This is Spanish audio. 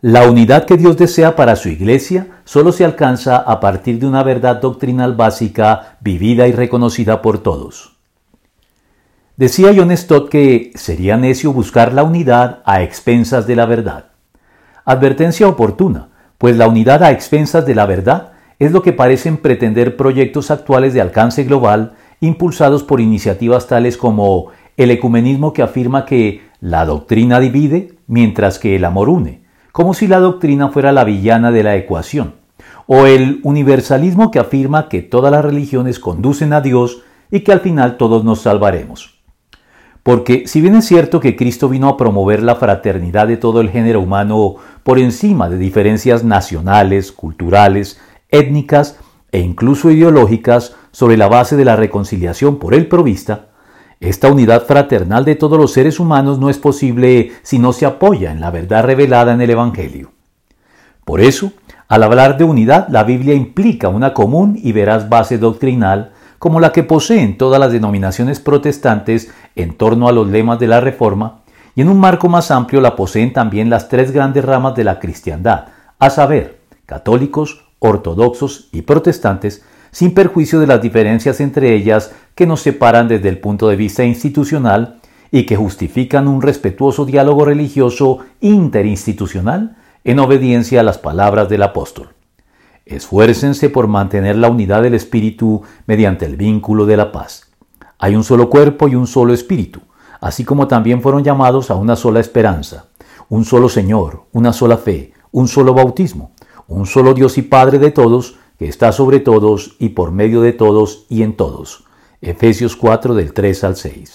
La unidad que Dios desea para su iglesia solo se alcanza a partir de una verdad doctrinal básica vivida y reconocida por todos. Decía John Stott que sería necio buscar la unidad a expensas de la verdad. Advertencia oportuna, pues la unidad a expensas de la verdad es lo que parecen pretender proyectos actuales de alcance global impulsados por iniciativas tales como el ecumenismo que afirma que la doctrina divide mientras que el amor une, como si la doctrina fuera la villana de la ecuación, o el universalismo que afirma que todas las religiones conducen a Dios y que al final todos nos salvaremos. Porque si bien es cierto que Cristo vino a promover la fraternidad de todo el género humano por encima de diferencias nacionales, culturales, étnicas e incluso ideológicas sobre la base de la reconciliación por él provista, esta unidad fraternal de todos los seres humanos no es posible si no se apoya en la verdad revelada en el Evangelio. Por eso, al hablar de unidad, la Biblia implica una común y veraz base doctrinal como la que poseen todas las denominaciones protestantes en torno a los lemas de la Reforma, y en un marco más amplio la poseen también las tres grandes ramas de la cristiandad, a saber, católicos, ortodoxos y protestantes, sin perjuicio de las diferencias entre ellas que nos separan desde el punto de vista institucional y que justifican un respetuoso diálogo religioso interinstitucional en obediencia a las palabras del apóstol. Esfuércense por mantener la unidad del espíritu mediante el vínculo de la paz. Hay un solo cuerpo y un solo espíritu, así como también fueron llamados a una sola esperanza, un solo Señor, una sola fe, un solo bautismo, un solo Dios y Padre de todos, que está sobre todos y por medio de todos y en todos. Efesios 4 del 3 al 6.